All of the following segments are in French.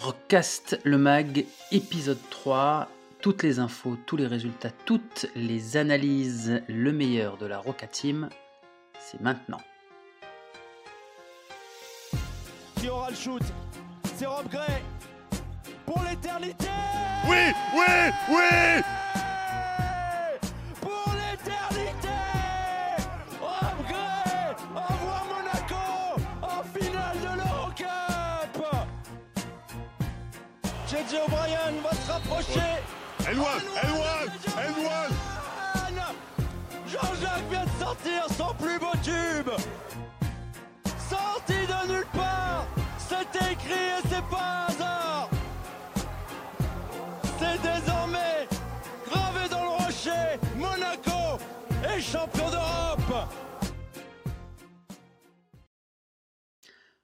Rockcast le mag, épisode 3. Toutes les infos, tous les résultats, toutes les analyses, le meilleur de la Roca Team, c'est maintenant. Qui aura le shoot? C'est Rob Gray pour l'éternité Oui, oui, oui O'Brien va se rapprocher Jean-Jacques vient de sortir son plus beau tube. Sorti de nulle part. C'est écrit et c'est pas un hasard. C'est désormais gravé dans le rocher. Monaco est champion d'Europe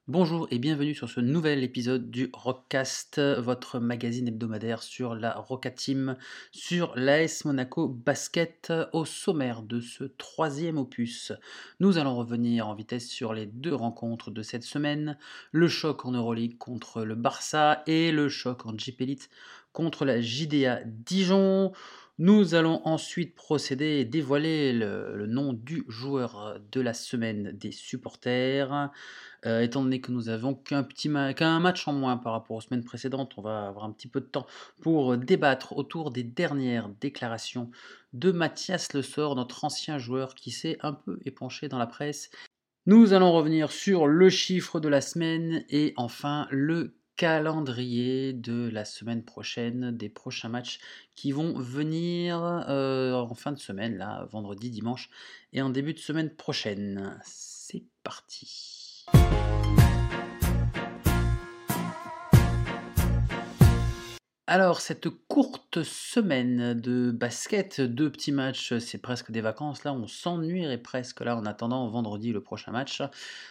Bonjour et bienvenue sur ce nouvel épisode du Rockcast, votre magazine hebdomadaire sur la Roca Team, sur l'AS Monaco Basket. Au sommaire de ce troisième opus, nous allons revenir en vitesse sur les deux rencontres de cette semaine, le choc en Euroleague contre le Barça et le choc en Jeep Elite contre la JDA Dijon. Nous allons ensuite procéder et dévoiler le, nom du joueur de la semaine des supporters. Euh, étant donné que nous avons qu'un petit match en moins par rapport aux semaines précédentes, on va avoir un petit peu de temps pour débattre autour des dernières déclarations de Mathias Le Sort, notre ancien joueur qui s'est un peu épanché dans la presse. Nous allons revenir sur le chiffre de la semaine et enfin le calendrier de la semaine prochaine, des prochains matchs qui vont venir euh, en fin de semaine, là, vendredi, dimanche et en début de semaine prochaine. C'est parti. Alors, cette courte semaine de basket, deux petits matchs, c'est presque des vacances. Là, on s'ennuierait presque là en attendant vendredi le prochain match.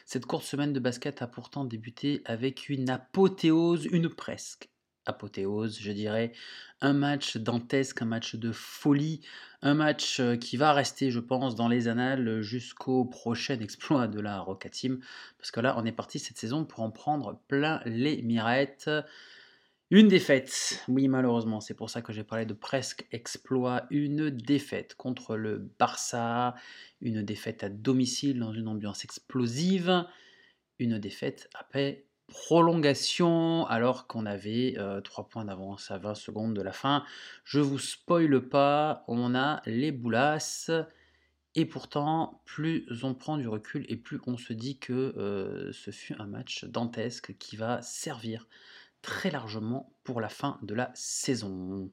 Cette courte semaine de basket a pourtant débuté avec une apothéose, une presque apothéose, je dirais. Un match dantesque, un match de folie, un match euh, qui va rester, je pense, dans les annales jusqu'au prochain exploit de la Roca Team. Parce que là, on est parti cette saison pour en prendre plein les mirettes. Une défaite, oui malheureusement, c'est pour ça que j'ai parlé de presque exploit. Une défaite contre le Barça, une défaite à domicile dans une ambiance explosive, une défaite après prolongation alors qu'on avait 3 points d'avance à 20 secondes de la fin. Je vous spoile pas, on a les boulasses. Et pourtant, plus on prend du recul et plus on se dit que euh, ce fut un match dantesque qui va servir très largement pour la fin de la saison.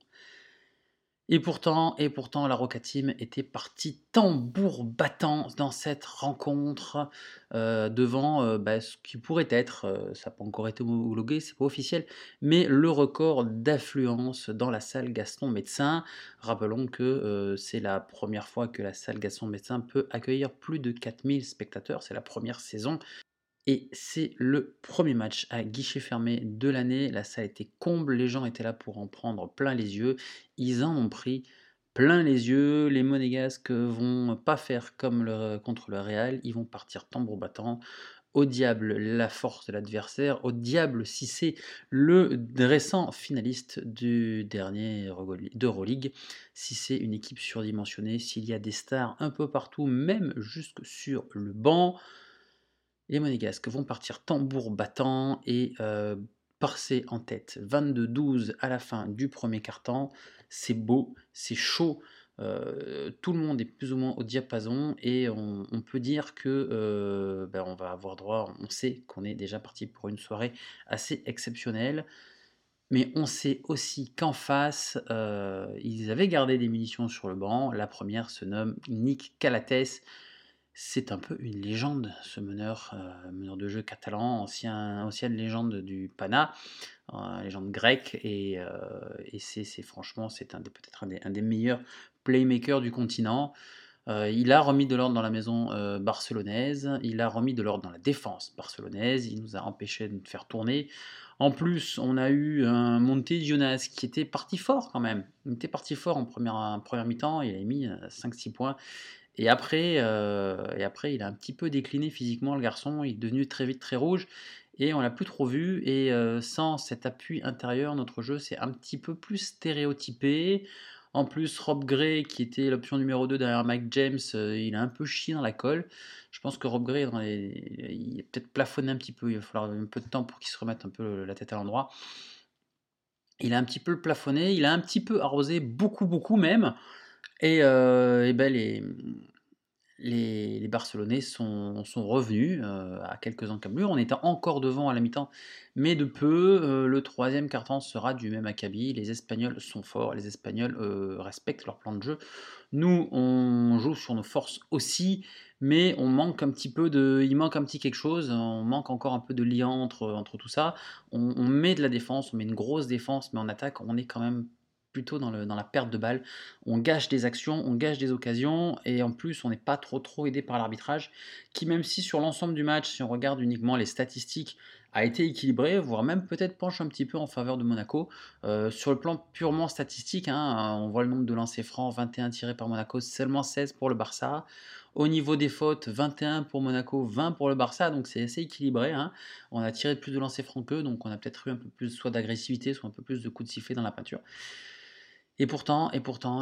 Et pourtant, et pourtant, la Roca était partie tambour battant dans cette rencontre euh, devant euh, bah, ce qui pourrait être, euh, ça n'a pas encore été homologué, c'est pas officiel, mais le record d'affluence dans la salle Gaston Médecin. Rappelons que c'est la première fois que la salle Gaston Médecin peut accueillir plus de 4000 spectateurs, c'est la première saison et c'est le premier match à guichet fermé de l'année. La salle était comble, les gens étaient là pour en prendre plein les yeux. Ils en ont pris plein les yeux. Les Monégasques vont pas faire comme le, contre le Real, ils vont partir tambour battant. Au diable la force de l'adversaire, au diable si c'est le récent finaliste du dernier d'Euroleague, si c'est une équipe surdimensionnée, s'il y a des stars un peu partout, même jusque sur le banc. Les Monégasques vont partir tambour battant et euh, en tête 22-12 à la fin du premier quart-temps. C'est beau, c'est chaud. euh, tout le monde est plus ou moins au diapason et on, on peut dire que euh, ben, on va avoir droit, on sait qu'on est déjà parti pour une soirée assez exceptionnelle. Mais on sait aussi qu'en face, euh, ils avaient gardé des munitions sur le banc. La première se nomme Nick Calates. C'est un peu une légende, ce meneur, euh, meneur de jeu catalan, ancien, ancienne légende du Pana, euh, légende grecque, et, euh, c'est, franchement, c'est peut-être un des, meilleurs playmakers du continent. il a remis de l'ordre dans la maison barcelonaise, il a remis de l'ordre dans la défense barcelonaise, il nous a empêché de faire tourner. En plus, on a eu un Monte Jonas qui était parti fort quand même. Il était parti fort en première, première mi-temps, il a mis 5-6 points. Et après, et après, il a un petit peu décliné physiquement, le garçon. Il est devenu très vite très rouge. Et on l'a plus trop vu. Et sans cet appui intérieur, notre jeu c'est un petit peu plus stéréotypé. En plus, Rob Gray, qui était l'option numéro 2 derrière Mike James, il a un peu chié dans la colle. Je pense que Rob Gray, il a peut-être plafonné un petit peu. Il va falloir un peu de temps pour qu'il se remette un peu la tête à l'endroit. Il a un petit peu plafonné, il a un petit peu arrosé, beaucoup, beaucoup même. Et, et ben les, les, Barcelonais sont, revenus euh, à quelques encablures. On était encore devant à la mi-temps, mais de peu. Euh, le troisième carton sera du même acabit. Les Espagnols sont forts, les Espagnols euh, respectent leur plan de jeu. Nous, on joue sur nos forces aussi, mais on manque un petit peu de, il manque un petit quelque chose. On manque encore un peu de lien entre, entre tout ça. On, on met de la défense, on met une grosse défense, mais en attaque, on est quand même plutôt dans, la perte de balles. On gâche des actions, on gâche des occasions, et en plus, on n'est pas trop trop aidé par l'arbitrage, qui même si sur l'ensemble du match, si on regarde uniquement les statistiques, a été équilibré, voire même peut-être penche un petit peu en faveur de Monaco. Euh, sur le plan purement statistique, hein, on voit le nombre de lancers francs, 21 tirés par Monaco, seulement 16 pour le Barça. Au niveau des fautes, 21 pour Monaco, 20 pour le Barça, donc c'est assez équilibré. Hein. On a tiré plus de lancers francs qu'eux, donc on a peut-être eu un peu plus soit d'agressivité, soit un peu plus de coups de sifflet dans la peinture. Et pourtant,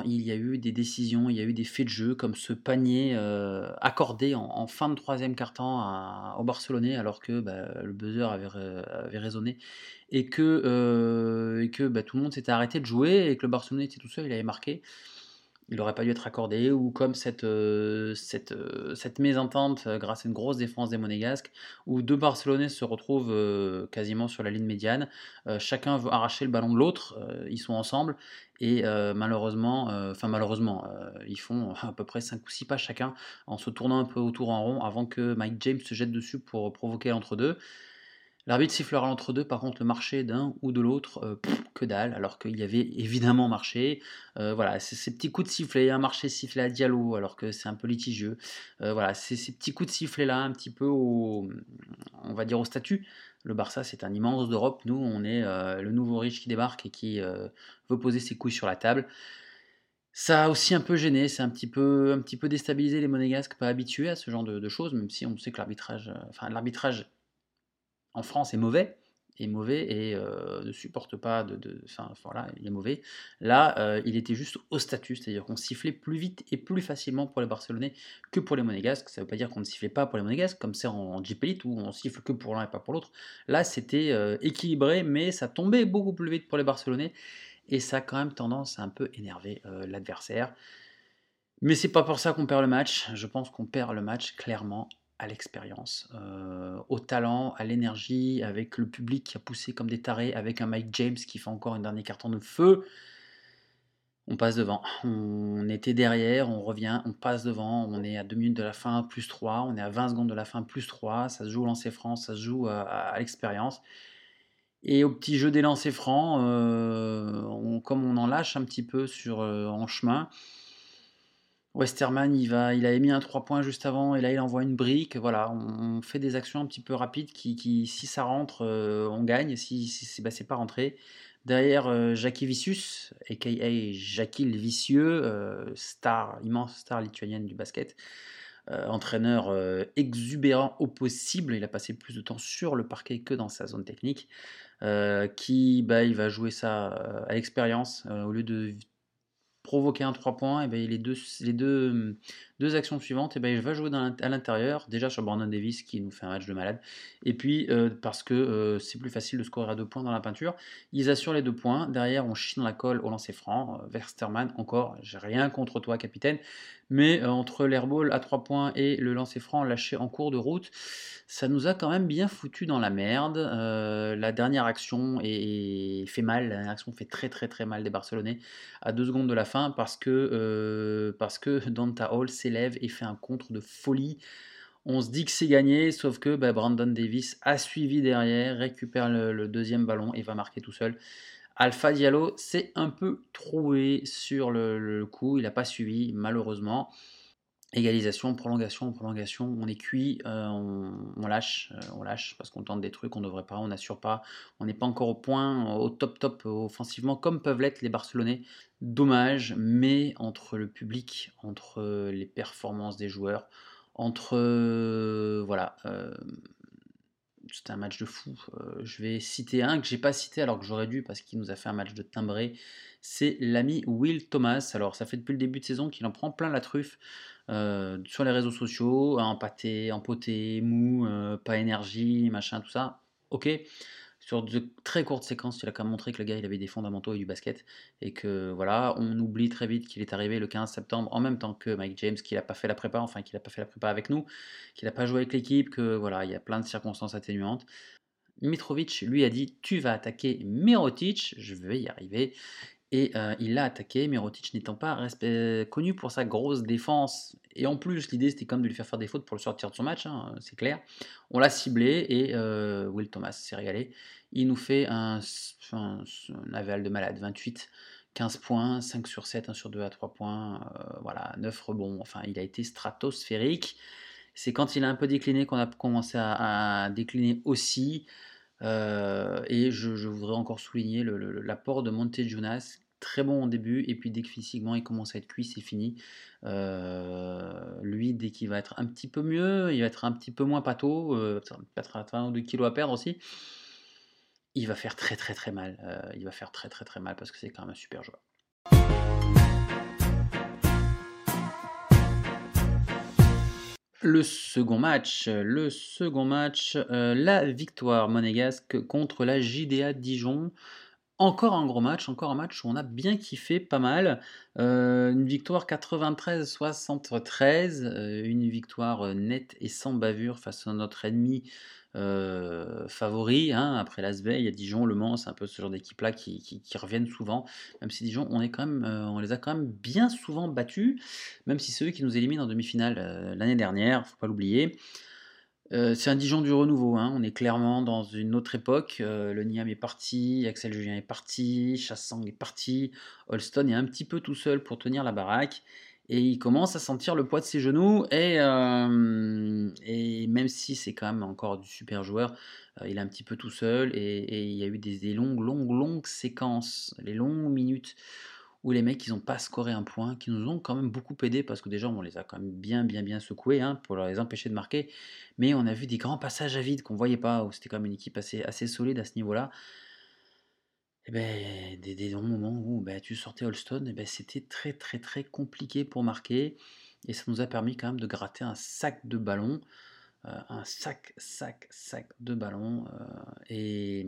il y a eu des décisions, il y a eu des faits de jeu, comme ce panier euh, accordé en, fin de troisième quart-temps au Barcelonais, alors que bah, le buzzer avait, avait, résonné, et que, euh, bah, tout le monde s'était arrêté de jouer, et que le Barcelonais était tout seul, il avait marqué il n'aurait pas dû être accordé, ou comme cette, euh, euh, mésentente euh, grâce à une grosse défense des Monégasques, où deux Barcelonais se retrouvent quasiment sur la ligne médiane, chacun veut arracher le ballon de l'autre, ils sont ensemble, et malheureusement, enfin malheureusement, ils font à peu près 5 ou 6 pas chacun en se tournant un peu autour en rond avant que Mike James se jette dessus pour provoquer l'entre-deux. L'arbitre sifflera l'entre-deux, par contre, le marché d'un ou de l'autre, euh, que dalle, alors qu'il y avait évidemment marché. Euh, voilà, c'est ces petits coups de sifflet, un marché sifflé à Diallo, alors que c'est un peu litigieux. Euh, voilà, c'est ces petits coups de sifflet-là, un petit peu au, on va dire au statut. Le Barça, c'est un immense d'Europe. Nous, on est le nouveau riche qui débarque et qui veut poser ses couilles sur la table. Ça a aussi un peu gêné, c'est un petit peu, un petit peu déstabilisé les monégasques, pas habitués à ce genre de, de choses, même si on sait que l'arbitrage, enfin l'arbitrage en France est mauvais, est mauvais et euh, ne supporte pas de. Enfin, voilà, il est mauvais. Là, euh, il était juste au statut, c'est-à-dire qu'on sifflait plus vite et plus facilement pour les Barcelonais que pour les Monégasques. Ça ne veut pas dire qu'on ne sifflait pas pour les Monégasques, comme c'est en, en Elite où on siffle que pour l'un et pas pour l'autre. Là, c'était euh, équilibré, mais ça tombait beaucoup plus vite pour les Barcelonais et ça a quand même tendance à un peu énerver l'adversaire. Mais c'est pas pour ça qu'on perd le match. Je pense qu'on perd le match clairement à l'expérience, euh, au talent, à l'énergie, avec le public qui a poussé comme des tarés, avec un Mike James qui fait encore un dernier carton de feu. On passe devant. On était derrière, on revient, on passe devant. On est à 2 minutes de la fin, plus 3. On est à 20 secondes de la fin, plus 3. Ça se joue au lancer franc, ça se joue à, l'expérience. Et au petit jeu des lancers francs, euh, comme on en lâche un petit peu sur, euh, en chemin, Westerman, il, va, il avait mis un 3 points juste avant et là il envoie une brique. Voilà, on, fait des actions un petit peu rapides qui, si ça rentre, euh, on gagne. Si, si bah, c'est pas rentré. Derrière, euh, Jackie Vicius, a.k.a. Jackie le Vicieux, euh, star, immense star lituanienne du basket. entraîneur exubérant au possible, il a passé plus de temps sur le parquet que dans sa zone technique. qui bah, il va jouer ça à l'expérience au lieu de provoquer un 3 points, et ben, les, deux, les deux, deux actions suivantes, et ben, il va jouer à l'intérieur, déjà sur Brandon Davis qui nous fait un match de malade, et puis euh, parce que euh, c'est plus facile de scorer à deux points dans la peinture. Ils assurent les deux points, derrière on chie dans la colle au lancer franc. Versterman, euh, encore, j'ai rien contre toi, capitaine, mais entre l'airball à 3 points et le lancer franc lâché en cours de route, ça nous a quand même bien foutu dans la merde. la dernière action est, fait mal, la dernière action fait très très très mal des Barcelonais à deux secondes de la fin parce que, Danta Hall s'élève et fait un contre de folie. On se dit que c'est gagné, sauf que bah, Brandon Davis a suivi derrière, récupère le, deuxième ballon et va marquer tout seul. Alpha Diallo s'est un peu troué sur le, coup, il n'a pas suivi malheureusement. Égalisation, prolongation, prolongation, on est cuit, euh, on, lâche, euh, on lâche parce qu'on tente des trucs, on devrait pas, on n'assure pas, on n'est pas encore au point, au top top offensivement comme peuvent l'être les Barcelonais. Dommage, mais entre le public, entre les performances des joueurs, entre voilà, c'était un match de fou. je vais citer un que j'ai pas cité alors que j'aurais dû parce qu'il nous a fait un match de timbré. C'est l'ami Will Thomas. Alors ça fait depuis le début de saison qu'il en prend plein la truffe. Euh, sur les réseaux sociaux, empâté, empoté, mou, euh, pas énergie, machin, tout ça. Ok. Sur de très courtes séquences, il a quand même montré que le gars il avait des fondamentaux et du basket. Et que voilà, on oublie très vite qu'il est arrivé le 15 septembre en même temps que Mike James, qu'il n'a pas fait la prépa, enfin qu'il n'a pas fait la prépa avec nous, qu'il n'a pas joué avec l'équipe, que voilà, il y a plein de circonstances atténuantes. Mitrovic lui a dit Tu vas attaquer Mirotic, je vais y arriver. Et il l'a attaqué, Mirotic n'étant pas connu pour sa grosse défense. Et en plus, l'idée c'était comme de lui faire faire des fautes pour le sortir de son match, hein, c'est clair. On l'a ciblé et Will Thomas s'est régalé. Il nous fait un, aval de malade, 28, 15 points, 5 sur 7, 1 sur 2 à 3 points, voilà, 9 rebonds. Enfin, il a été stratosphérique. C'est quand il a un peu décliné qu'on a commencé à décliner aussi. Euh, et je, voudrais encore souligner l'apport de Monte Jonas, très bon au début, et puis dès que physiquement il commence à être cuit, c'est fini. Euh, lui, dès qu'il va être un petit peu mieux, il va être un petit peu moins pâteau, euh, peut-être un ou deux kilos à perdre aussi, il va faire très très très mal. il va faire très très très mal parce que c'est quand même un super joueur. Le second match, le second match, euh, la victoire monégasque contre la JDA Dijon. Encore un gros match, encore un match où on a bien kiffé, pas mal. Euh, une victoire 93-73, euh, une victoire nette et sans bavure face à notre ennemi euh, favoris. Hein, après l'Asvel, il y a Dijon, Le Mans, c'est un peu ce genre d'équipe-là qui, reviennent souvent. Même si Dijon, euh, on les a quand même bien souvent battus, même si c'est eux qui nous éliminent en demi-finale euh, l'année dernière, faut pas l'oublier. c'est un Dijon du renouveau, hein, on est clairement dans une autre époque. le Niam est parti, Axel Julien est parti, Chassang est parti, Holston est un petit peu tout seul pour tenir la baraque et il commence à sentir le poids de ses genoux euh, et même si c'est quand même encore du super joueur, euh, il est un petit peu tout seul et, il y a eu des, longues, longues, longues séquences, les longues minutes où les mecs ils n'ont pas scoré un point, qui nous ont quand même beaucoup aidé parce que déjà on les a quand même bien, bien, bien secoués hein, pour les empêcher de marquer, mais on a vu des grands passages à vide qu'on voyait pas, où c'était quand même une équipe assez, assez solide à ce niveau-là. Et ben, des, des moments où ben, tu sortais Holston, et ben, c'était très très très compliqué pour marquer. Et ça nous a permis quand même de gratter un sac de ballons. Euh, un sac, sac, sac de ballons. Euh, et,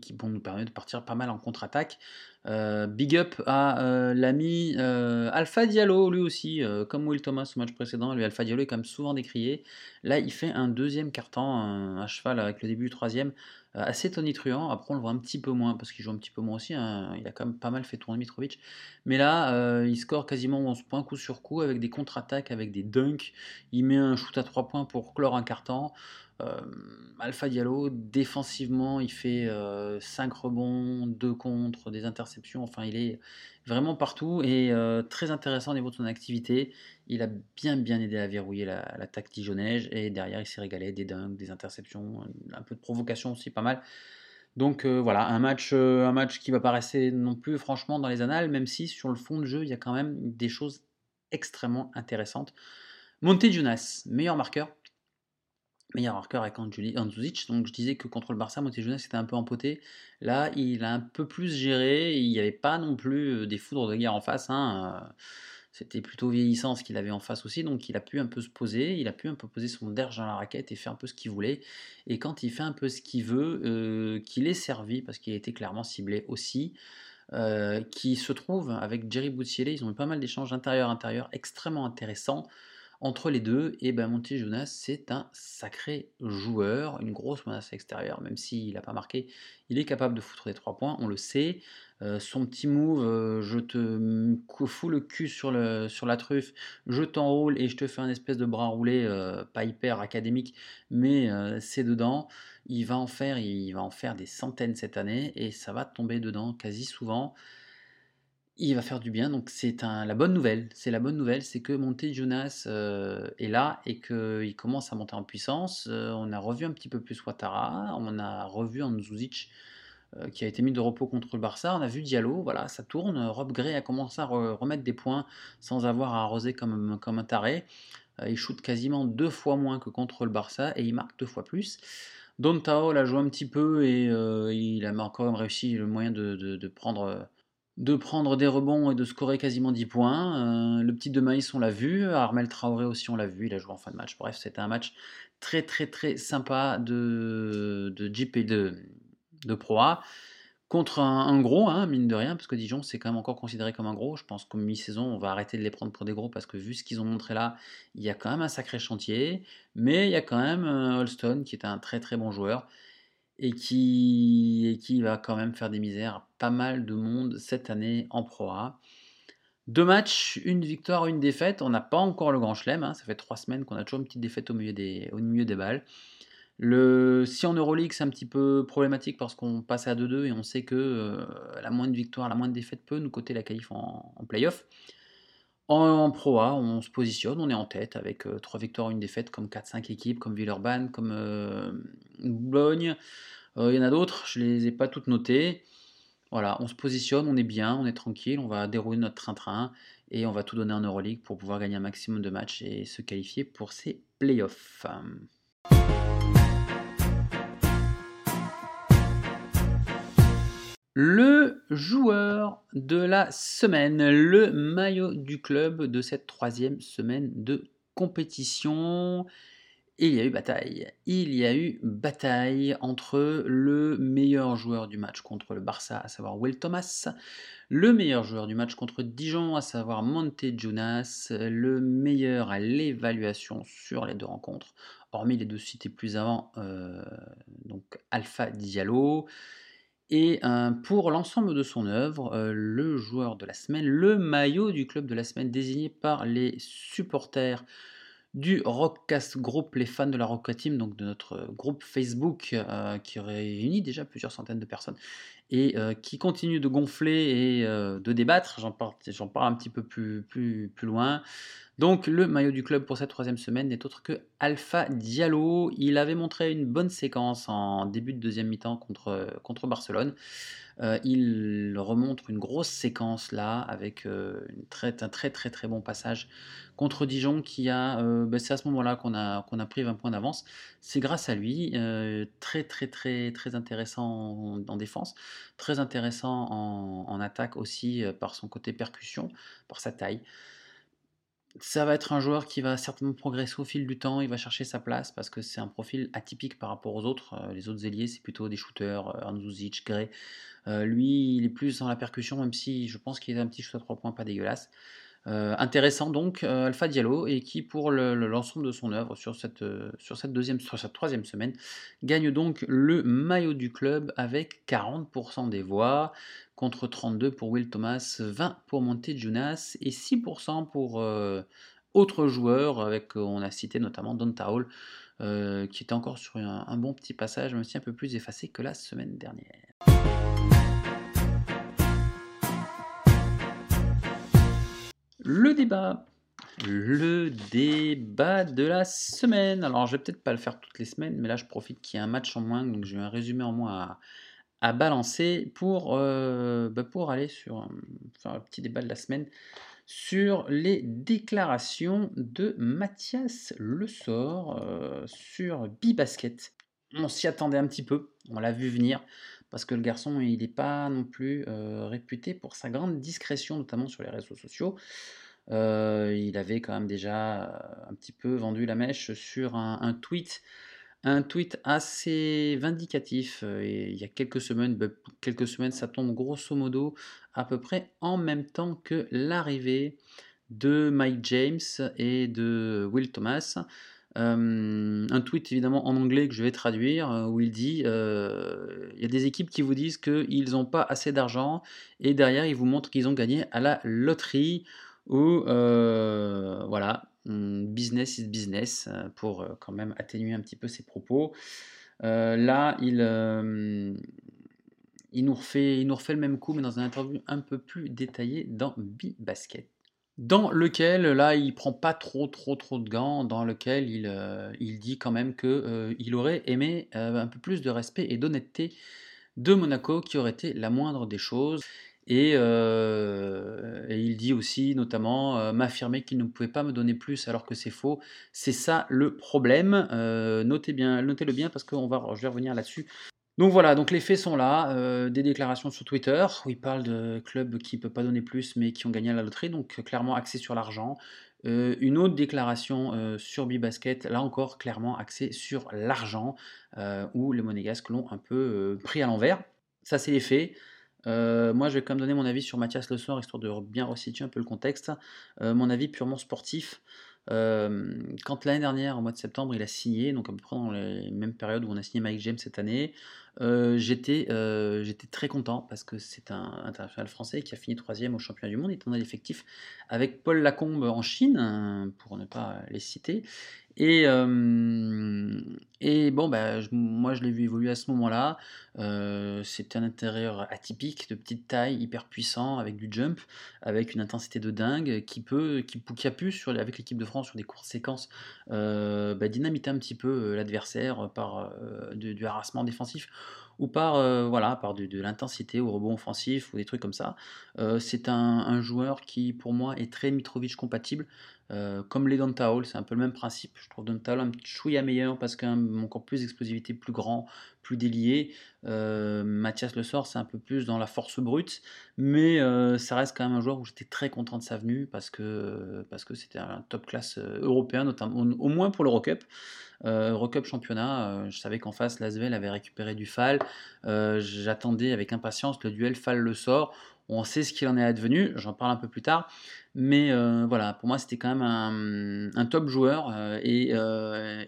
qui nous permettre de partir pas mal en contre-attaque. Euh, big up à l'ami Alpha Diallo, lui aussi, comme Will Thomas au match précédent. Lui, Alpha Diallo est quand même souvent décrié. Là, il fait un deuxième carton à cheval avec le début du troisième. Euh, assez tonitruant. Après, on le voit un petit peu moins parce qu'il joue un petit peu moins aussi. Hein. Il a quand même pas mal fait tourner Mitrovic. Mais là, euh, il score quasiment 11 points coup sur coup avec des contre-attaques, avec des dunks. Il met un shoot à 3 points pour clore un carton. Euh, Alpha Diallo, défensivement, il fait 5 rebonds, 2 contre, des interceptions. Enfin, il est vraiment partout et très intéressant au niveau de son activité. Il a bien bien aidé à verrouiller l'attaque la, dijonnaise et derrière il s'est régalé des dunks, des interceptions, un peu de provocation aussi pas mal. Donc voilà, un match, un match qui va pas non plus franchement dans les annales, même si sur le fond de jeu il y a quand même des choses extrêmement intéressantes. Monte Jonas, meilleur marqueur, meilleur marqueur avec Andzuzic. Donc je disais que contre le Barça, Montejonas était un peu empoté. Là, il a un peu plus géré. Il n'y avait pas non plus euh, des foudres de guerre en face. Hein. Euh, c'était plutôt vieillissant ce qu'il avait en face aussi. Donc il a pu un peu se poser. Il a pu un peu poser son derge dans la raquette et faire un peu ce qu'il voulait. Et quand il fait un peu ce qu'il veut, euh, qu'il est servi, parce qu'il a été clairement ciblé aussi. qui se trouve avec Jerry Boutsielé, ils ont eu pas mal d'échanges intérieur-intérieur extrêmement intéressants entre les deux, et ben Monty Jonas, c'est un sacré joueur, une grosse menace extérieure, même s'il n'a pas marqué, il est capable de foutre des trois points, on le sait. Euh, son petit move, euh, je te fous le cul sur, le, sur la truffe, je t'enroule et je te fais un espèce de bras roulé, euh, pas hyper académique, mais c'est dedans. Il va en faire, il va en faire des centaines cette année et ça va tomber dedans quasi souvent. Il va faire du bien, donc c'est la bonne nouvelle. C'est la bonne nouvelle, c'est que Monte Jonas euh, est là et qu'il commence à monter en puissance. Euh, on a revu un petit peu plus Ouattara, on a revu Anzuzic euh, qui a été mis de repos contre le Barça. On a vu Diallo, voilà, ça tourne. Rob Gray a commencé à remettre des points sans avoir à arroser comme, comme un taré. il shoot quasiment deux fois moins que contre le Barça et il marque deux fois plus. Don Tao l'a joué un petit peu et il a encore réussi le moyen de prendre de prendre des rebonds et de scorer quasiment 10 points. Euh, le petit de Maïs, on l'a vu. Armel Traoré aussi, on l'a vu. Il a joué en fin de match. Bref, c'était un match très, très, très sympa de, de Jeep et de, de Pro A. Contre un, gros, hein, mine de rien, parce que Dijon, c'est quand même encore considéré comme un gros. Je pense qu'au mi-saison, on va arrêter de les prendre pour des gros, parce que vu ce qu'ils ont montré là, il y a quand même un sacré chantier. Mais il y a quand même euh, Holston, qui est un très, très bon joueur et qui, va quand même faire des misères à pas mal de monde cette année en Pro A. Deux matchs, une victoire, une défaite. On n'a pas encore le grand chelem. Hein. Ça fait trois semaines qu'on a toujours une petite défaite au milieu des, au milieu des balles. Le, si en Euroleague c'est un petit peu problématique parce qu'on passe à 2-2 et on sait que euh, la moindre victoire, la moindre défaite peut nous coter la qualif en, en playoff. En, Pro A, on se positionne, on est en tête avec 3 victoires, une défaite, comme 4-5 équipes, comme Villeurbanne, comme Boulogne. Il y en a d'autres, je ne les ai pas toutes notées. Voilà, on se positionne, on est bien, on est tranquille, on va dérouler notre train-train et on va tout donner en Euroleague pour pouvoir gagner un maximum de matchs et se qualifier pour ces playoffs. Le joueur de la semaine, le maillot du club de cette troisième semaine de compétition. Il y a eu bataille. Il y a eu bataille entre le meilleur joueur du match contre le Barça, à savoir Will Thomas, le meilleur joueur du match contre Dijon, à savoir Monte Jonas, le meilleur à l'évaluation sur les deux rencontres, hormis les deux cités plus avant, euh, donc Alpha Diallo. Et pour l'ensemble de son œuvre, le joueur de la semaine, le maillot du club de la semaine désigné par les supporters du Rockcast Group, les fans de la Rock Team, donc de notre groupe Facebook qui réunit déjà plusieurs centaines de personnes et qui continue de gonfler et de débattre. J'en parle, parle, un petit peu plus, plus, plus loin. Donc le maillot du club pour cette troisième semaine n'est autre que Alpha Diallo. Il avait montré une bonne séquence en début de deuxième mi-temps contre, contre Barcelone. Euh, il remontre une grosse séquence là avec euh, un très très très bon passage contre Dijon qui a euh, ben, c'est à ce moment-là qu'on a, qu'on a pris 20 points d'avance. C'est grâce à lui, très très très très intéressant en, défense, très intéressant en attaque aussi par son côté percussion, par sa taille ça va être un joueur qui va certainement progresser au fil du temps, il va chercher sa place parce que c'est un profil atypique par rapport aux autres. Euh, les autres ailiers, c'est plutôt des shooters, euh, Anzuzic, Gray. Euh, lui, il est plus dans la percussion, même si je pense qu'il a un petit shoot à 3 points pas dégueulasse. Intéressant donc, Alpha Diallo, et qui pour l'ensemble de son œuvre sur cette, sur, cette deuxième, sur cette troisième semaine, gagne donc le maillot du club avec 40% des voix contre 32 pour Will Thomas, 20 pour Monte Jonas et 6% pour euh, autres joueurs, avec, euh, on a cité notamment Don Taul, euh, qui était encore sur un, bon petit passage, même si un peu plus effacé que la semaine dernière. Le débat. Le débat de la semaine. Alors, je vais peut-être pas le faire toutes les semaines, mais là, je profite qu'il y ait un match en moins, donc j'ai un résumé en moins à, à balancer pour, euh, bah, pour aller sur faire un petit débat de la semaine sur les déclarations de Mathias Le Sort euh, sur Bibasket. On s'y attendait un petit peu, on l'a vu venir, parce que le garçon, il n'est pas non plus euh, réputé pour sa grande discrétion, notamment sur les réseaux sociaux. il avait quand même déjà un petit peu vendu la mèche sur un tweet un tweet assez vindicatif euh, il y a quelques semaines, bah, quelques semaines, ça tombe grosso modo à peu près en même temps que l'arrivée de Mike James et de Will Thomas. Euh, un tweet évidemment en anglais que je vais traduire euh, où il dit il y a des équipes qui vous disent qu'ils n'ont pas assez d'argent et derrière ils vous montrent qu'ils ont gagné à la loterie ou voilà Mmh, business is business, euh, pour euh, quand même atténuer un petit peu ses propos. Euh, là, il, il nous, refait, il nous refait le même coup, mais dans une interview un peu plus détaillée dans B-Basket. Dans lequel, là, il prend pas trop, trop, trop de gants, dans lequel il, euh, dit quand même qu'il euh, il aurait aimé euh, un peu plus de respect et d'honnêteté de Monaco, qui aurait été la moindre des choses. Et, et il dit aussi, notamment, m'affirmer qu'il ne pouvait pas me donner plus alors que c'est faux. C'est ça le problème. notez bien, notez-le bien parce que va, je vais revenir là-dessus donc voilà, donc les faits sont là, euh, des déclarations sur Twitter où il parle de clubs qui ne peuvent pas donner plus mais qui ont gagné à la loterie, donc clairement axé sur l'argent. Euh, une autre déclaration euh, sur Bibasket, là encore clairement axé sur l'argent, où les monégasques l'ont un peu pris à l'envers. Ça c'est les faits. moi, je vais quand même donner mon avis sur Mathias Le Soir, histoire de bien resituer un peu le contexte. mon avis purement sportif. Quand l'année dernière, au mois de septembre, il a signé, donc à peu près dans les mêmes périodes où on a signé Mike James cette année, j'étais, très content parce que c'est un international français qui a fini troisième au championnat du monde, étant dans l'effectif avec Paul Lacombe en Chine, hein, pour ne pas les citer. Et, et bon, bah, moi je l'ai vu évoluer à ce moment-là. c'était un intérieur atypique, de petite taille, hyper puissant, avec du jump, avec une intensité de dingue, qui peut, qui, a pu, avec l'équipe de France, sur des courtes séquences, bah, dynamiter un petit peu l'adversaire par du harassement défensif ou par, voilà, par de, l'intensité au rebond offensif ou des trucs comme ça. c'est un, joueur qui, pour moi, est très Mitrovic compatible. Comme les Hall, c'est un peu le même principe. Je trouve Hall un petit chouïa meilleur parce qu'il a encore plus d'explosivité, plus grand, plus délié. Mathias Le Sort, c'est un peu plus dans la force brute, mais ça reste quand même un joueur où j'étais très content de sa venue parce que parce que c'était un top classe européen, notamment au, moins pour l'Eurocup. Euh, Eurocup championnat, euh, je savais qu'en face, Lasvel avait récupéré du Fall. Euh, j'attendais avec impatience le duel Fall-Le Sort. On sait ce qu'il en est advenu, j'en parle un peu plus tard. Mais voilà, pour moi, c'était quand même un, top joueur et,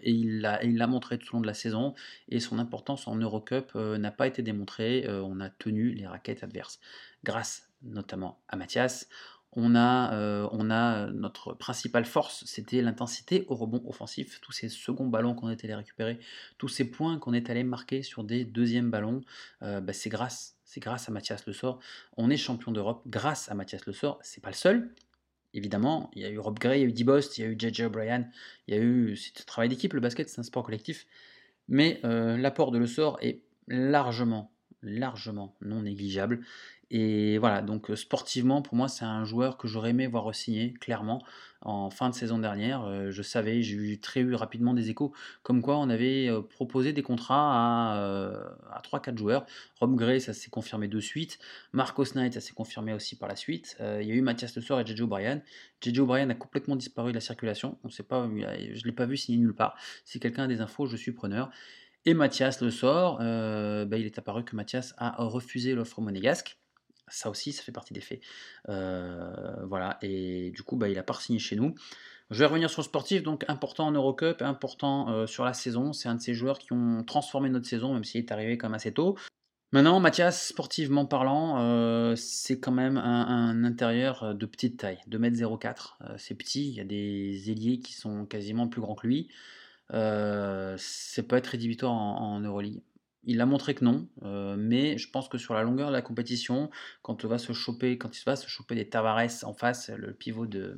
il l'a montré tout au long de la saison. Et son importance en Eurocup n'a pas été démontrée. on a tenu les raquettes adverses grâce notamment à Mathias. On a, euh, notre principale force, c'était l'intensité au rebond offensif. Tous ces seconds ballons qu'on est allé récupérer, tous ces points qu'on est allé marquer sur des deuxièmes ballons, euh, bah, c'est grâce, c'est grâce à Mathias Le Sort. On est champion d'Europe grâce à Mathias Le Sort. C'est pas le seul. Évidemment, il y a eu Rob Gray, il y a eu Dibost, il y a eu JJ O'Brien, il y a eu. C'est un travail d'équipe, le basket, c'est un sport collectif. Mais euh, l'apport de Le Sort est largement, largement non négligeable. Et voilà, donc sportivement, pour moi, c'est un joueur que j'aurais aimé voir signer, clairement, en fin de saison dernière. je savais, j'ai eu très eu rapidement des échos, comme quoi on avait proposé des contrats à, 3-4 joueurs. Rob Gray, ça s'est confirmé de suite. Marcos Knight, ça s'est confirmé aussi par la suite. il y a eu Mathias Le Soir et JJ O'Brien. JJ O'Brien a complètement disparu de la circulation. On sait pas, je ne l'ai pas vu signer nulle part. Si quelqu'un a des infos, je suis preneur. Et Mathias Le Sort, bah, il est apparu que Mathias a refusé l'offre monégasque. Ça aussi, ça fait partie des faits. Euh, voilà, et du coup, bah, il a pas signé chez nous. Je vais revenir sur le sportif, donc important en Eurocup, important euh, sur la saison. C'est un de ces joueurs qui ont transformé notre saison, même s'il est arrivé même assez tôt. Maintenant, Mathias, sportivement parlant, euh, c'est quand même un, intérieur de petite taille, 2m04. c'est petit, il y a des ailiers qui sont quasiment plus grands que lui. c'est peut être rédhibitoire en, en Euroleague. Il a montré que non, euh, mais je pense que sur la longueur de la compétition, quand, on va se choper, quand il va se choper des Tavares en face, le pivot, de,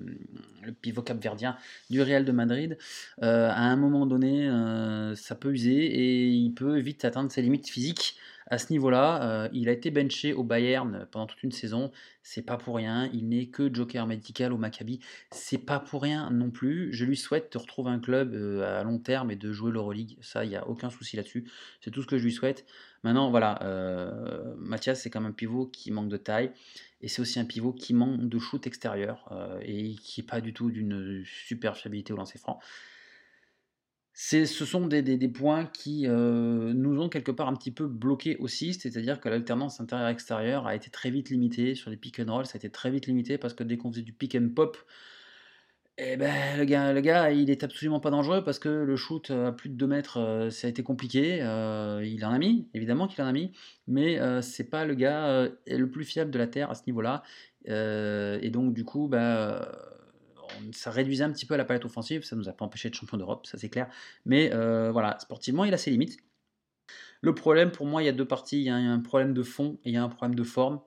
le pivot capverdien du Real de Madrid, euh, à un moment donné, euh, ça peut user et il peut vite atteindre ses limites physiques à ce niveau-là, euh, il a été benché au Bayern pendant toute une saison. C'est pas pour rien. Il n'est que joker médical au Maccabi. C'est pas pour rien non plus. Je lui souhaite de retrouver un club euh, à long terme et de jouer l'Euroleague. Ça, il n'y a aucun souci là-dessus. C'est tout ce que je lui souhaite. Maintenant, voilà, euh, Mathias, c'est quand même un pivot qui manque de taille. Et c'est aussi un pivot qui manque de shoot extérieur et qui n'est pas du tout d'une super fiabilité au lancer franc ce sont des, points qui euh, nous ont quelque part un petit peu bloqués aussi, c'est-à-dire que l'alternance intérieur-extérieur a été très vite limitée sur les pick and roll, ça a été très vite limité parce que dès qu'on faisait du pick and pop, eh ben, le, gars, le gars, il est absolument pas dangereux parce que le shoot à plus de 2 mètres, euh, ça a été compliqué. Euh, il en a mis, évidemment qu'il en a mis, mais c'est pas le gars le plus fiable de la Terre à ce niveau-là. et donc, du coup, bah ça réduisait un petit peu la palette offensive, ça nous a pas empêché de champion d'Europe, ça c'est clair. Mais euh, voilà, sportivement, il a ses limites. Le problème, pour moi, il y a deux parties. Il y a un problème de fond et il y a un problème de forme.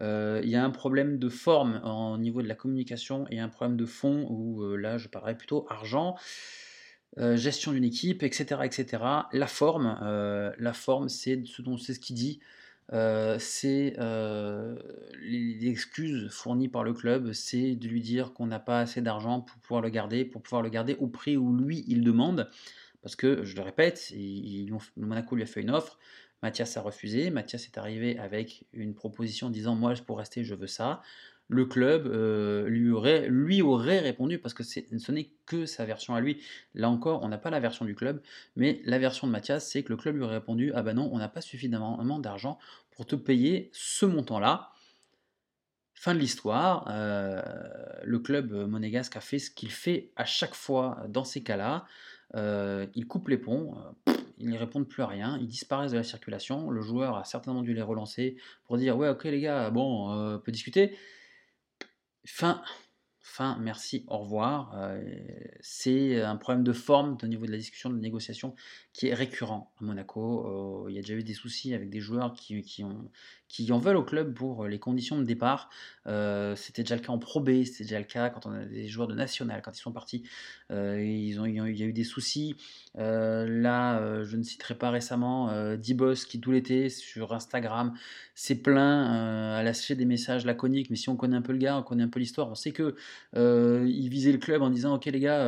Euh, il y a un problème de forme au niveau de la communication et un problème de fond où euh, là, je parlerai plutôt argent. Gestion d'une équipe, etc., etc. La forme, la forme, c'est ce dont c'est ce qu'il dit. C'est les, excuses fournies par le club, c'est de lui dire qu'on n'a pas assez d'argent pour pouvoir le garder, pour pouvoir le garder au prix où lui il demande. Parce que, je le répète, Monaco lui a fait une offre, Mathias a refusé, Mathias est arrivé avec une proposition disant moi pour rester je veux ça. Le club euh, lui, aurait, lui aurait répondu parce que ce n'est que sa version à lui. Là encore, on n'a pas la version du club, mais la version de Mathias, c'est que le club lui aurait répondu ah ben non, on n'a pas suffisamment d'argent pour te payer ce montant-là. Fin de l'histoire, euh, le club monégasque a fait ce qu'il fait à chaque fois dans ces cas-là. Euh, il coupe les ponts, euh, ils ne répondent plus à rien, ils disparaissent de la circulation. Le joueur a certainement dû les relancer pour dire Ouais, ok les gars, bon, on peut discuter. Fin, fin, merci, au revoir. c'est un problème de forme au niveau de la discussion, de négociation qui est récurrent à Monaco. il y a déjà eu des soucis avec des joueurs qui, qui en veulent au club pour les conditions de départ. Euh, c'était déjà le cas en Pro B, c'était déjà le cas quand on a des joueurs de national, quand ils sont partis, euh, il y a eu des soucis. Euh, là, je ne citerai pas récemment Dibos qui tout l'été sur Instagram s'est plaint à lâcher des messages laconiques, mais si on connaît un peu le gars, on connaît un peu l'histoire, on sait que il visait le club en disant ok les gars,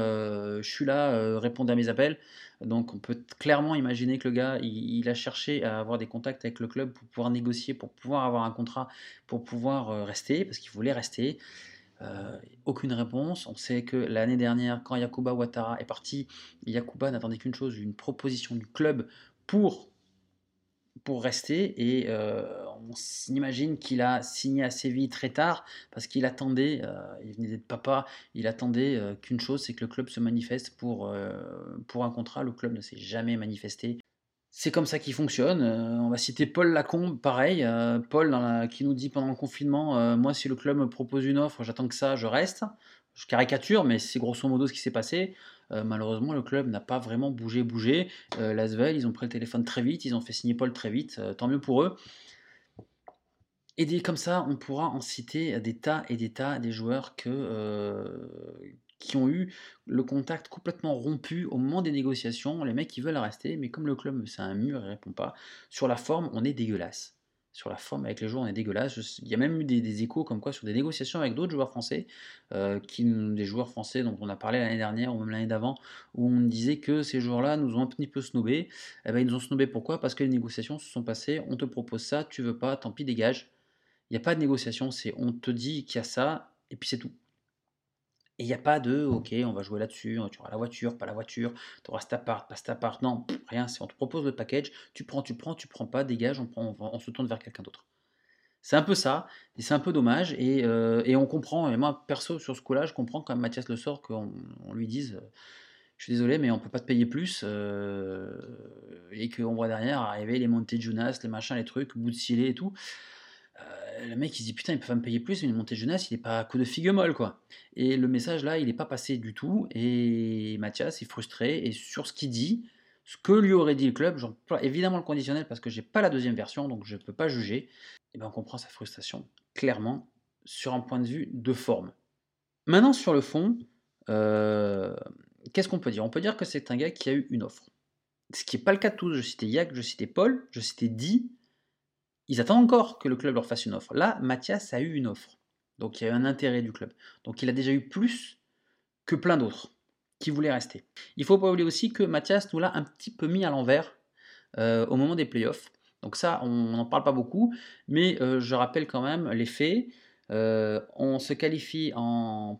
je suis là, répondez à mes appels. Donc on peut clairement imaginer que le gars, il, a cherché à avoir des contacts avec le club pour pouvoir négocier, pour pouvoir avoir un contrat, pour pouvoir euh, rester, parce qu'il voulait rester. Euh, aucune réponse. On sait que l'année dernière, quand Yakuba Ouattara est parti, Yakuba n'attendait qu'une chose, une proposition du club pour pour rester et euh, on s'imagine qu'il a signé assez vite très tard parce qu'il attendait, euh, il venait d'être papa, il attendait euh, qu'une chose, c'est que le club se manifeste pour, pour un contrat. Le club ne s'est jamais manifesté. C'est comme ça qu'il fonctionne. on va citer Paul Lacombe, pareil. Paul qui nous dit pendant le confinement, moi si le club me propose une offre, j'attends que ça, je reste. Je caricature, mais c'est grosso modo ce qui s'est passé. Euh, malheureusement, le club n'a pas vraiment bougé, bougé. Euh, Lasvel, ils ont pris le téléphone très vite, ils ont fait signer Paul très vite, euh, tant mieux pour eux. Et comme ça, on pourra en citer des tas et des tas des joueurs que, qui ont eu le contact complètement rompu au moment des négociations. Les mecs, ils veulent rester, mais comme le club, c'est un mur, il répond pas. Sur la forme, on est dégueulasse sur la forme avec les joueurs, on est dégueulasse. il y a même eu des, échos comme quoi sur des négociations avec d'autres joueurs français, qui, des joueurs français dont on a parlé l'année dernière ou même l'année d'avant, où on disait que ces joueurs-là nous ont un petit peu snobé. Eh ben, ils nous ont snobé pourquoi? Parce que les négociations se sont passées, on te propose ça, tu veux pas, tant pis, dégage. Il n'y a pas de négociation, c'est on te dit qu'il y a ça, et puis c'est tout. Et il n'y a pas de, ok, on va jouer là-dessus, tu auras la voiture, pas la voiture, tu auras cet appart, pas cet appart. Non, rien, c'est on te propose le package, tu prends, tu prends, tu prends pas, dégage, on, prend, on, se tourne vers quelqu'un d'autre. C'est un peu ça, et c'est un peu dommage, et, euh, et, on comprend, et moi perso sur ce coup-là, je comprends quand Mathias Le Sort qu'on on lui dise, je suis désolé, mais on peut pas te payer plus, euh, et qu'on voit derrière arriver les montées de Jonas, les machins, les trucs, bout de et tout. Euh, le mec il se dit putain il peut me payer plus, mais une montée jeunesse il est pas à coup de figue molle quoi. Et le message là il n'est pas passé du tout et Mathias est frustré et sur ce qu'il dit, ce que lui aurait dit le club, j'emploie évidemment le conditionnel parce que j'ai pas la deuxième version donc je peux pas juger, et ben on comprend sa frustration clairement sur un point de vue de forme. Maintenant sur le fond, euh, qu'est-ce qu'on peut dire? On peut dire que c'est un gars qui a eu une offre. Ce qui n'est pas le cas de tous. Je citais Yak, je citais Paul, je citais Di, ils attendent encore que le club leur fasse une offre. Là, Mathias a eu une offre. Donc il y a eu un intérêt du club. Donc il a déjà eu plus que plein d'autres qui voulaient rester. Il faut pas oublier aussi que Mathias nous l'a un petit peu mis à l'envers euh, au moment des playoffs. Donc ça, on n'en parle pas beaucoup, mais euh, je rappelle quand même les faits. Euh, on se qualifie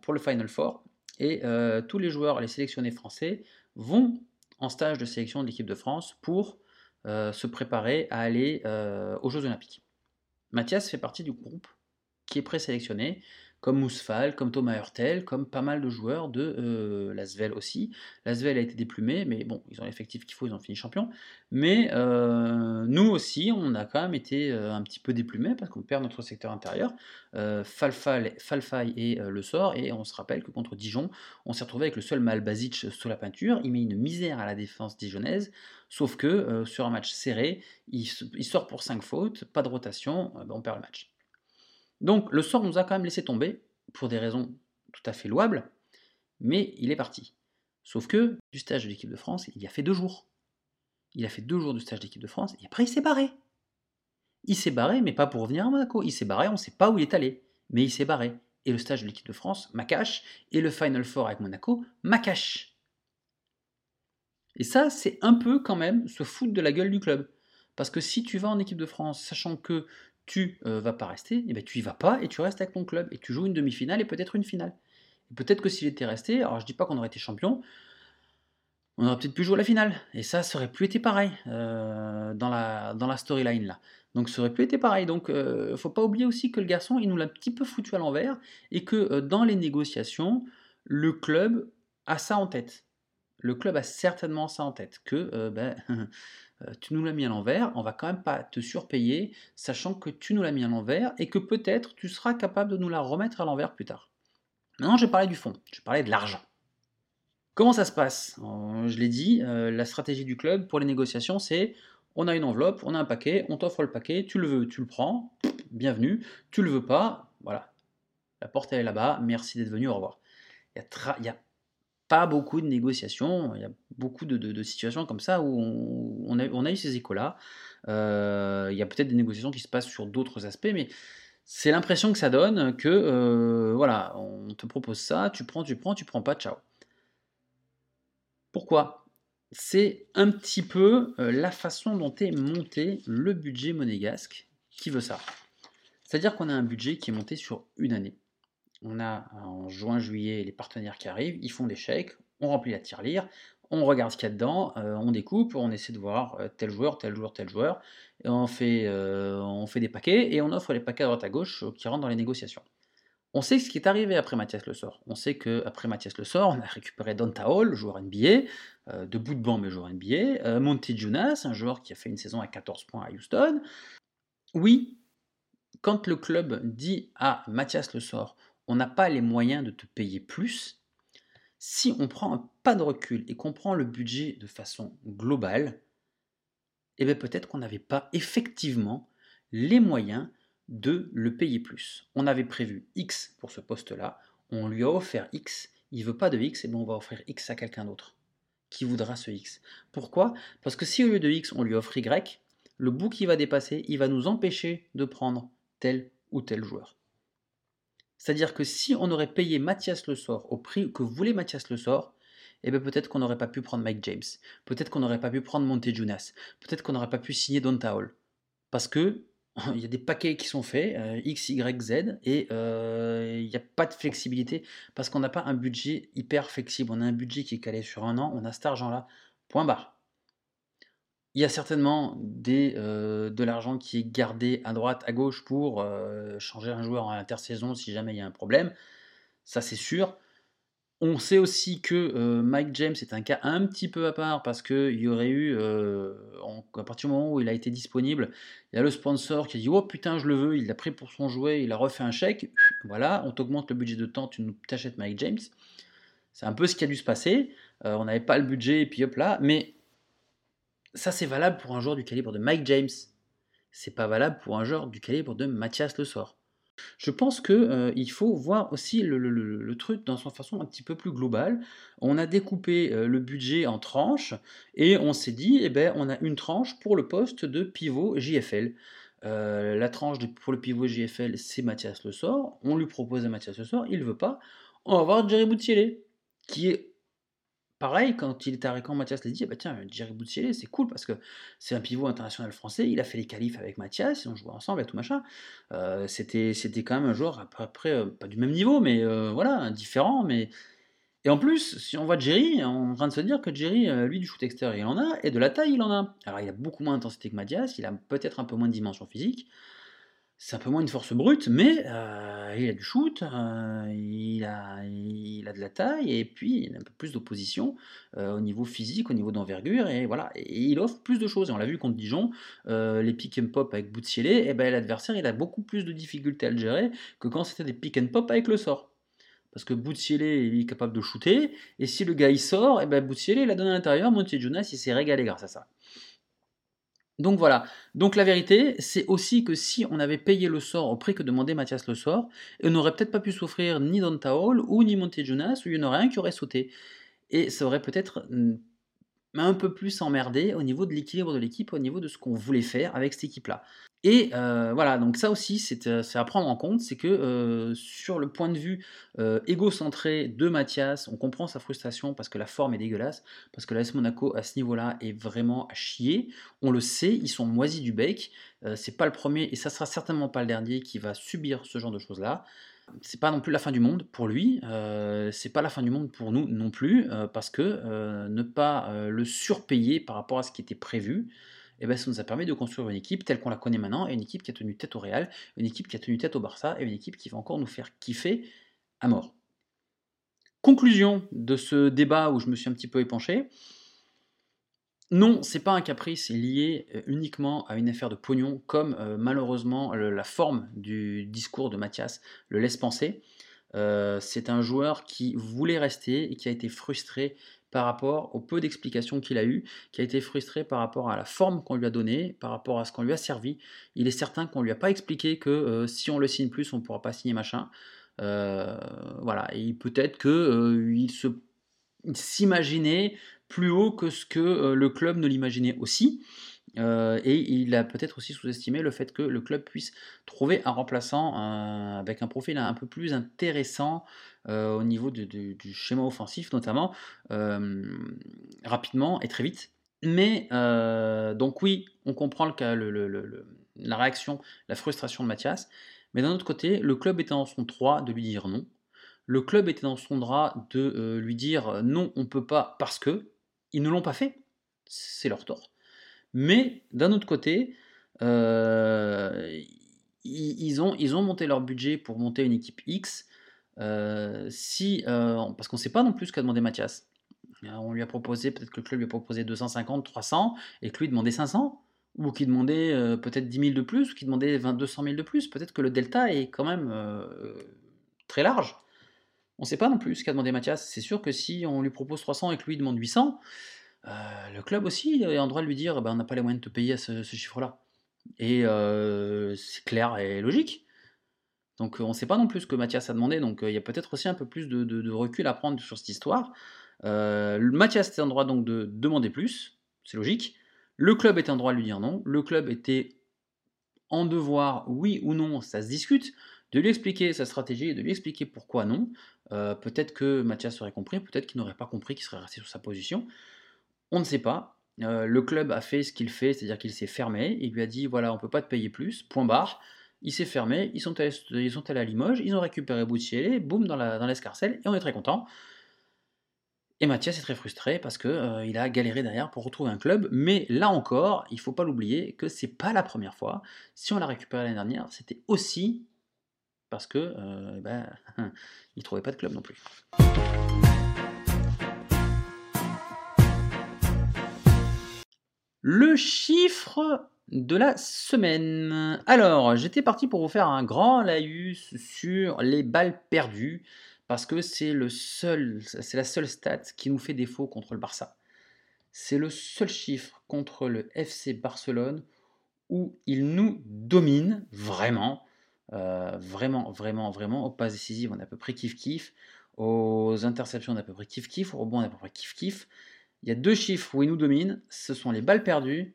pour le Final Four et tous les joueurs, les sélectionnés français, vont en stage de sélection de l'équipe de France pour euh, se préparer à aller euh, aux Jeux Olympiques. Mathias fait partie du groupe qui est présélectionné. Comme Mousfal, comme Thomas Hurtel, comme pas mal de joueurs de euh, Lasvel aussi. Lasvel a été déplumé, mais bon, ils ont l'effectif qu'il faut, ils ont fini champion. Mais euh, nous aussi, on a quand même été euh, un petit peu déplumés parce qu'on perd notre secteur intérieur. Euh, Falfay et le sort, et on se rappelle que contre Dijon, on s'est retrouvé avec le seul Malbasic sous la peinture. Il met une misère à la défense dijonnaise, sauf que sur un match serré, il, sort pour 5 fautes, pas de rotation, ben, on perd le match. Donc le sort nous a quand même laissé tomber, pour des raisons tout à fait louables, mais il est parti. Sauf que du stage de l'équipe de France, il y a fait deux jours. Il a fait deux jours de stage d'équipe de France, et après il s'est barré. Il s'est barré, mais pas pour revenir à Monaco. Il s'est barré, on ne sait pas où il est allé, mais il s'est barré. Et le stage de l'équipe de France, Macache, et le Final Four avec Monaco, Macache. Et ça, c'est un peu quand même se foutre de la gueule du club. Parce que si tu vas en équipe de France, sachant que tu euh, vas pas rester, et eh ben tu y vas pas et tu restes avec ton club et tu joues une demi-finale et peut-être une finale. peut-être que s'il était resté, alors je dis pas qu'on aurait été champion, on aurait peut-être pu jouer la finale et ça, ça aurait plus été pareil euh, dans la, dans la storyline là. Donc ça aurait plus été pareil. Donc euh, faut pas oublier aussi que le garçon, il nous l'a un petit peu foutu à l'envers et que euh, dans les négociations, le club a ça en tête. Le club a certainement ça en tête que ben, Euh, tu nous l'as mis à l'envers, on va quand même pas te surpayer, sachant que tu nous l'as mis à l'envers et que peut-être tu seras capable de nous la remettre à l'envers plus tard. Maintenant, je vais parler du fond, je vais parler de l'argent. Comment ça se passe? Euh, Je l'ai dit, euh, la stratégie du club pour les négociations, c'est on a une enveloppe, on a un paquet, on t'offre le paquet, tu le veux, tu le prends, bienvenue, tu le veux pas, voilà. La porte elle est là-bas, merci d'être venu, au revoir. Pas beaucoup de négociations. Il y a beaucoup de, situations comme ça où on, a, eu ces échos-là. Euh, il y a peut-être des négociations qui se passent sur d'autres aspects, mais c'est l'impression que ça donne que euh, voilà, on te propose ça, tu prends, tu prends, tu prends pas, ciao. Pourquoi? C'est un petit peu euh, la façon dont est monté le budget monégasque qui veut ça. C'est-à-dire qu'on a un budget qui est monté sur une année on a en juin-juillet les partenaires qui arrivent, ils font des chèques, on remplit la tirelire, on regarde ce qu'il y a dedans, euh, on découpe, on essaie de voir euh, tel joueur, tel joueur, tel joueur, et on fait, euh, on fait des paquets et on offre les paquets à droite à gauche qui rentrent dans les négociations. On sait ce qui est arrivé après Mathias Le Sort. On sait qu'après Mathias Le Sort, on a récupéré Donta Hall, joueur NBA, de bout de banc mais joueur NBA, Monty Jonas, un joueur qui a fait une saison à 14 points à Houston. Oui, quand le club dit à Mathias Le Sort, on n'a pas les moyens de te payer plus, si on prend un pas de recul et qu'on prend le budget de façon globale, eh bien peut-être qu'on n'avait pas effectivement les moyens de le payer plus. On avait prévu X pour ce poste-là, on lui a offert X, il veut pas de X, et eh bien on va offrir X à quelqu'un d'autre qui voudra ce X. Pourquoi? Parce que si au lieu de X on lui offre Y, le bout qui va dépasser, il va nous empêcher de prendre tel ou tel joueur. C'est-à-dire que si on aurait payé Mathias Le Sort au prix que voulait Mathias Le Sort, eh bien peut-être qu'on n'aurait pas pu prendre Mike James, peut-être qu'on n'aurait pas pu prendre Montejunas, peut-être qu'on n'aurait pas pu signer Donta Hall. Parce que il y a des paquets qui sont faits, euh, X, Y, Z, et euh, il n'y a pas de flexibilité parce qu'on n'a pas un budget hyper flexible. On a un budget qui est calé sur un an, on a cet argent-là, point barre. Il y a certainement des, euh, de l'argent qui est gardé à droite, à gauche pour euh, changer un joueur en intersaison si jamais il y a un problème. Ça, c'est sûr. On sait aussi que euh, Mike James est un cas un petit peu à part parce qu'il y aurait eu, à partir du moment où il a été disponible, il y a le sponsor qui a dit Oh putain, je le veux, il l'a pris pour son jouet, il a refait un chèque. Voilà, on t'augmente le budget de temps, tu t'achètes Mike James. C'est un peu ce qui a dû se passer. on n'avait pas le budget et puis hop là. Mais ça, c'est valable pour un joueur du calibre de Mike James. C'est pas valable pour un joueur du calibre de Mathias Le Sort. Je pense qu'il euh, faut voir aussi le, truc dans son façon un petit peu plus globale. On a découpé euh, le budget en tranches et on s'est dit, eh ben, on a une tranche pour le poste de pivot JFL. Euh, la tranche pour le pivot JFL, c'est Mathias Le Sort. On lui propose Mathias Le Sort, il veut pas. On va voir Jerry Boutielé, qui est pareil, quand il était à Récan, Mathias l'a dit, bah tiens, Jerry Boutsielé, c'est cool parce que c'est un pivot international français, il a fait les qualifs avec Mathias, on jouait ensemble et tout machin. Euh, c'était, quand même un joueur après, euh, pas du même niveau, mais euh, voilà, différent. Mais... Et en plus, si on voit Jerry, on est en train de se dire que Jerry, lui, du shoot extérieur, il en a, et de la taille, il en a. Alors, il a beaucoup moins d'intensité que Mathias, il a peut-être un peu moins de dimension physique. C'est un peu moins une force brute, mais euh, il a du shoot, euh, il, a, de la taille, et puis il a un peu plus d'opposition euh, au niveau physique, au niveau d'envergure, et voilà, et il offre plus de choses. Et on l'a vu contre Dijon, les pick and pop avec Boutsiele, et eh ben l'adversaire il a beaucoup plus de difficultés à le gérer que quand c'était des pick and pop avec le sort. Parce que Boutsiele il est capable de shooter, et si le gars il sort, et eh ben Boutsiele il a donné à l'intérieur, Montier Jonas il s'est régalé grâce à ça. Donc voilà. Donc la vérité, c'est aussi que si on avait payé le sort au prix que demandait Mathias le sort, on n'aurait peut-être pas pu souffrir ni Don Taol ou ni Montejunas, ou il y en aurait un qui aurait sauté. Et ça aurait peut-être hmm, un peu plus emmerdé au niveau de l'équilibre de l'équipe, au niveau de ce qu'on voulait faire avec cette équipe-là. Et euh, voilà, donc ça aussi, euh, c'est à prendre en compte, c'est que euh, sur le point de vue égocentré de Mathias, on comprend sa frustration parce que la forme est dégueulasse, parce que l'AS Monaco à ce niveau-là est vraiment à chier. On le sait, ils sont moisis du bec. c'est pas le premier et ça sera certainement pas le dernier qui va subir ce genre de choses-là. C'est pas non plus la fin du monde pour lui, c'est pas la fin du monde pour nous non plus, parce que ne pas le surpayer par rapport à ce qui était prévu, et eh ben, ça nous a permis de construire une équipe telle qu'on la connaît maintenant, et une équipe qui a tenu tête au Real, une équipe qui a tenu tête au Barça, et une équipe qui va encore nous faire kiffer à mort. Conclusion de ce débat où je me suis un petit peu épanché. Non, c'est pas un caprice lié euh, uniquement à une affaire de pognon, comme euh, malheureusement la forme du discours de Mathias le laisse penser. Euh, c'est un joueur qui voulait rester et qui a été frustré par rapport au peu d'explications qu'il a eu, qui a été frustré par rapport à la forme qu'on lui a donnée, par rapport à ce qu'on lui a servi. Il est certain qu'on lui a pas expliqué que euh, si on le signe plus, on ne pourra pas signer machin. Euh, voilà, et peut-être qu'il euh, se s'imaginait plus haut que ce que le club ne l'imaginait aussi. et il a peut-être aussi sous-estimé le fait que le club puisse trouver un remplaçant avec un profil un peu plus intéressant euh, au niveau du schéma offensif notamment, euh, rapidement et très vite. Mais euh, donc oui, on comprend la réaction, la frustration de Mathias, mais d'un autre côté, le club était dans son droit de lui dire non. Le club était dans son droit de lui dire non, on ne peut pas parce que ils ne l'ont pas fait. C'est leur tort. Mais d'un autre côté, ils, ont, ils ont monté leur budget pour monter une équipe X si, euh, parce qu'on ne sait pas non plus ce qu'a demandé Mathias. Euh, on lui a proposé, peut-être que le club lui a proposé 250, 300, et que lui demandait 500, ou qu'il demandait peut-être 10 000 de plus, ou qu'il demandait 200 000 de plus. Peut-être que le delta est quand même très large. On ne sait pas non plus ce qu'a demandé Mathias. C'est sûr que si on lui propose 300 et que lui demande 800, le club aussi est en droit de lui dire ben, on n'a pas les moyens de te payer à ce chiffre-là. Et c'est clair et logique. Donc on ne sait pas non plus ce que Mathias a demandé, donc il y a peut-être aussi un peu plus de, recul à prendre sur cette histoire. Mathias était en droit donc de demander plus, c'est logique. Le club était en droit de lui dire non. Le club était en devoir, oui ou non, ça se discute, de lui expliquer sa stratégie et de lui expliquer pourquoi non. peut-être que Mathias aurait compris, peut-être qu'il n'aurait pas compris, qu'il serait resté sur sa position. On ne sait pas. le club a fait ce qu'il fait, c'est-à-dire qu'il s'est fermé. Il lui a dit voilà, on ne peut pas te payer plus, point barre il s'est fermé, ils sont, allés, ils sont à Limoges, ils ont récupéré Boutielé, boum, dans l'escarcelle, et on est très content. Et Mathias est très frustré parce qu'il euh, il a galéré derrière pour retrouver un club, mais là encore, il ne faut pas l'oublier que c'est pas la première fois. Si on l'a récupéré l'année dernière, c'était aussi parce que euh, eh ben, il trouvait pas de club non plus. Le chiffre de la semaine. Alors, j'étais parti pour vous faire un grand laïus sur les balles perdues, parce que c'est le seul, c'est la seule stat qui nous fait défaut contre le Barça. C'est le seul chiffre contre le FC Barcelone où il nous domine vraiment, euh, vraiment, vraiment, vraiment. Aux passes décisives, on est à peu près kiff-kiff. Aux interceptions, on est à peu près kiff-kiff. Aux rebonds, on est à peu près kiff-kiff. Il y a deux chiffres où il nous domine, ce sont les balles perdues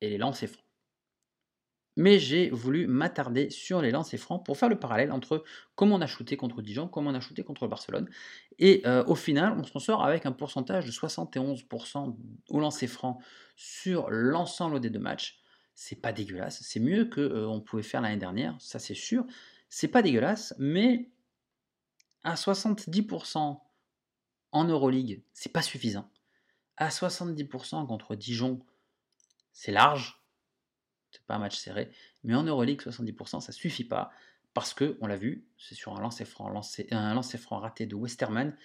et les lancers francs. Mais j'ai voulu m'attarder sur les lancers francs pour faire le parallèle entre comment on a shooté contre Dijon, comment on a shooté contre Barcelone. Et euh, au final, on s'en sort avec un pourcentage de 71% au lancer franc sur l'ensemble des deux matchs. C'est pas dégueulasse, c'est mieux que euh, on pouvait faire l'année dernière, ça c'est sûr. C'est pas dégueulasse, mais à 70% en Euroleague, c'est pas suffisant. À 70% contre Dijon, c'est large. c'est pas un match serré. Mais en Euroleague, 70%, ça suffit pas. Parce que, on l'a vu, c'est sur un lancer franc, raté de Westerman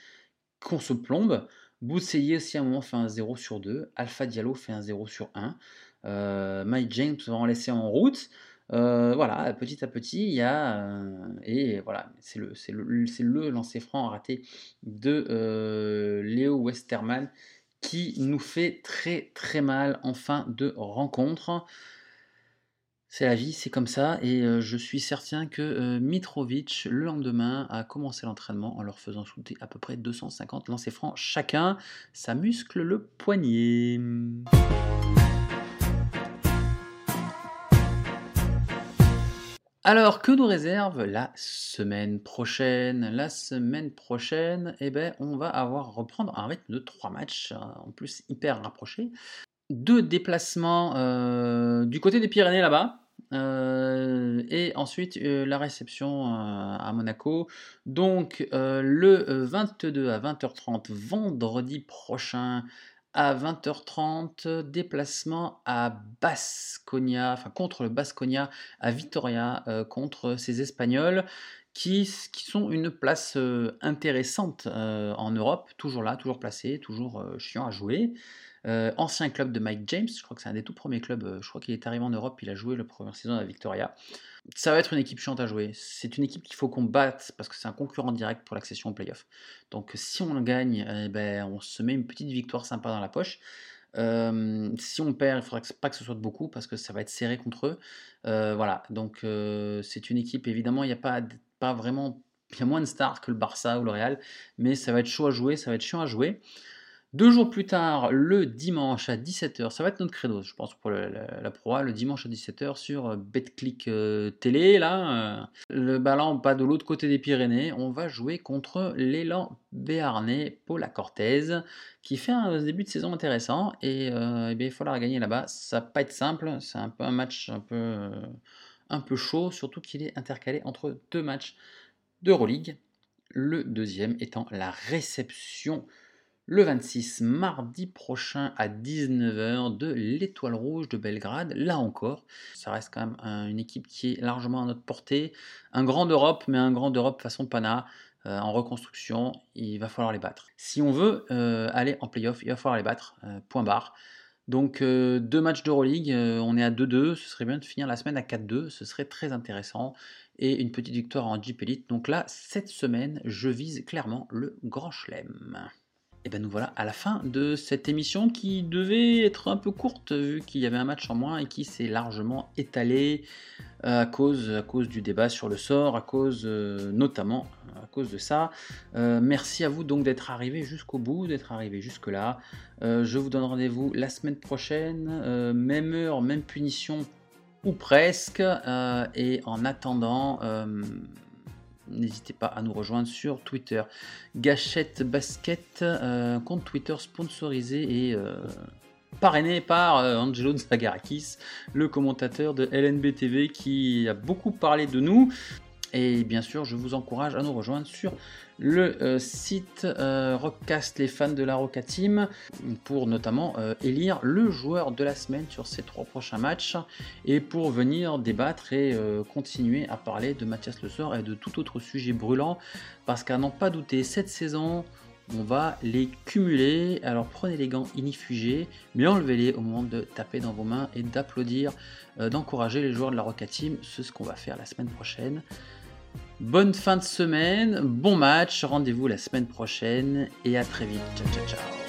qu'on se plombe. Boutseye aussi à un moment fait un 0 sur 2. Alpha Diallo fait un 0 sur 1. Euh, Mike James nous avons laissé en route. Euh, voilà, petit à petit, il y a. Euh, et voilà, c'est le, le, le lancer franc raté de euh, Léo Westerman qui nous fait très très mal en fin de rencontre. C'est la vie, c'est comme ça, et je suis certain que Mitrovic, le lendemain, a commencé l'entraînement en leur faisant shooter à peu près 250 lancers francs chacun. Ça muscle le poignet. Alors, que nous réserve la semaine prochaine? La semaine prochaine, eh ben, on va avoir reprendre un rythme de trois matchs, en plus hyper rapprochés. Deux déplacements du côté des Pyrénées là-bas, euh, et ensuite euh, la réception euh, à Monaco. Donc le 22 à 20h30 vendredi prochain à 20h30, déplacement à Basconia, enfin contre le Basconia à Vitoria, contre ces Espagnols qui, sont une place intéressante en Europe, toujours là, toujours placé, toujours chiant à jouer. Euh, ancien club de Mike James, je crois que c'est un des tout premiers clubs, euh, je crois qu'il est arrivé en Europe, il a joué la première saison à Victoria. Ça va être une équipe chiante à jouer. C'est une équipe qu'il faut qu'on batte parce que c'est un concurrent direct pour l'accession au playoff. Donc si on gagne, eh ben, on se met une petite victoire sympa dans la poche. Euh, si on perd, il ne faudra pas que ce soit beaucoup parce que ça va être serré contre eux. voilà, donc c'est une équipe, évidemment, il n'y a pas, pas vraiment, il y a moins de stars que le Barça ou le Real, mais ça va être chaud à jouer, ça va être chiant à jouer. Deux jours plus tard, le dimanche à 17h, ça va être notre credo, je pense, pour la, proie, le dimanche à 17h sur euh, BetClick euh, Télé. Là, euh, le ballon pas de l'autre côté des Pyrénées. On va jouer contre l'élan béarnais Paula Cortez, qui fait un début de saison intéressant. Et, eh il faudra gagner là-bas. Ça va pas être simple, c'est un peu un match un peu, un peu chaud, surtout qu'il est intercalé entre deux matchs d'Euroleague. Le deuxième étant la réception le 26 mardi prochain à 19h de l'Étoile Rouge de Belgrade. Là encore, ça reste quand même une équipe qui est largement à notre portée. Un grand d'Europe, mais un grand d'Europe façon Pana. Euh, en reconstruction, il va falloir les battre. Si on veut euh, aller en playoff, il va falloir les battre. Euh, point barre. Donc deux matchs d'Euroleague, on est à 2-2, ce serait bien de finir la semaine à 4-2, ce serait très intéressant. Et une petite victoire en Jeep Elite. Donc là, cette semaine, je vise clairement le Grand Chelem. Et bien nous voilà à la fin de cette émission qui devait être un peu courte vu qu'il y avait un match en moins et qui s'est largement étalé euh, à cause, à cause du débat sur le sort, à cause euh, notamment à cause de ça. Euh, merci à vous donc d'être arrivé jusqu'au bout, d'être arrivé jusque là. je vous donne rendez-vous la semaine prochaine, même heure, même punition ou presque. et en attendant N'hésitez pas à nous rejoindre sur Twitter. Gâchette Basket, euh, compte Twitter sponsorisé et euh, parrainé par euh, Angelo Zagarakis, le commentateur de LNB TV qui a beaucoup parlé de nous. Et bien sûr, je vous encourage à nous rejoindre sur le euh, site euh, Rockcast, les fans de la Roca Team, pour notamment euh, élire le joueur de la semaine sur ces trois prochains matchs et pour venir débattre et continuer à parler de Mathias Le Sort et de tout autre sujet brûlant. Parce qu'à n'en pas douter, cette saison, on va les cumuler. Alors prenez les gants inifugés, mais enlevez-les au moment de taper dans vos mains et d'applaudir, d'encourager les joueurs de la Roca Team. C'est ce qu'on va faire la semaine prochaine. Bonne fin de semaine, bon match, rendez-vous la semaine prochaine et à très vite. Ciao ciao ciao.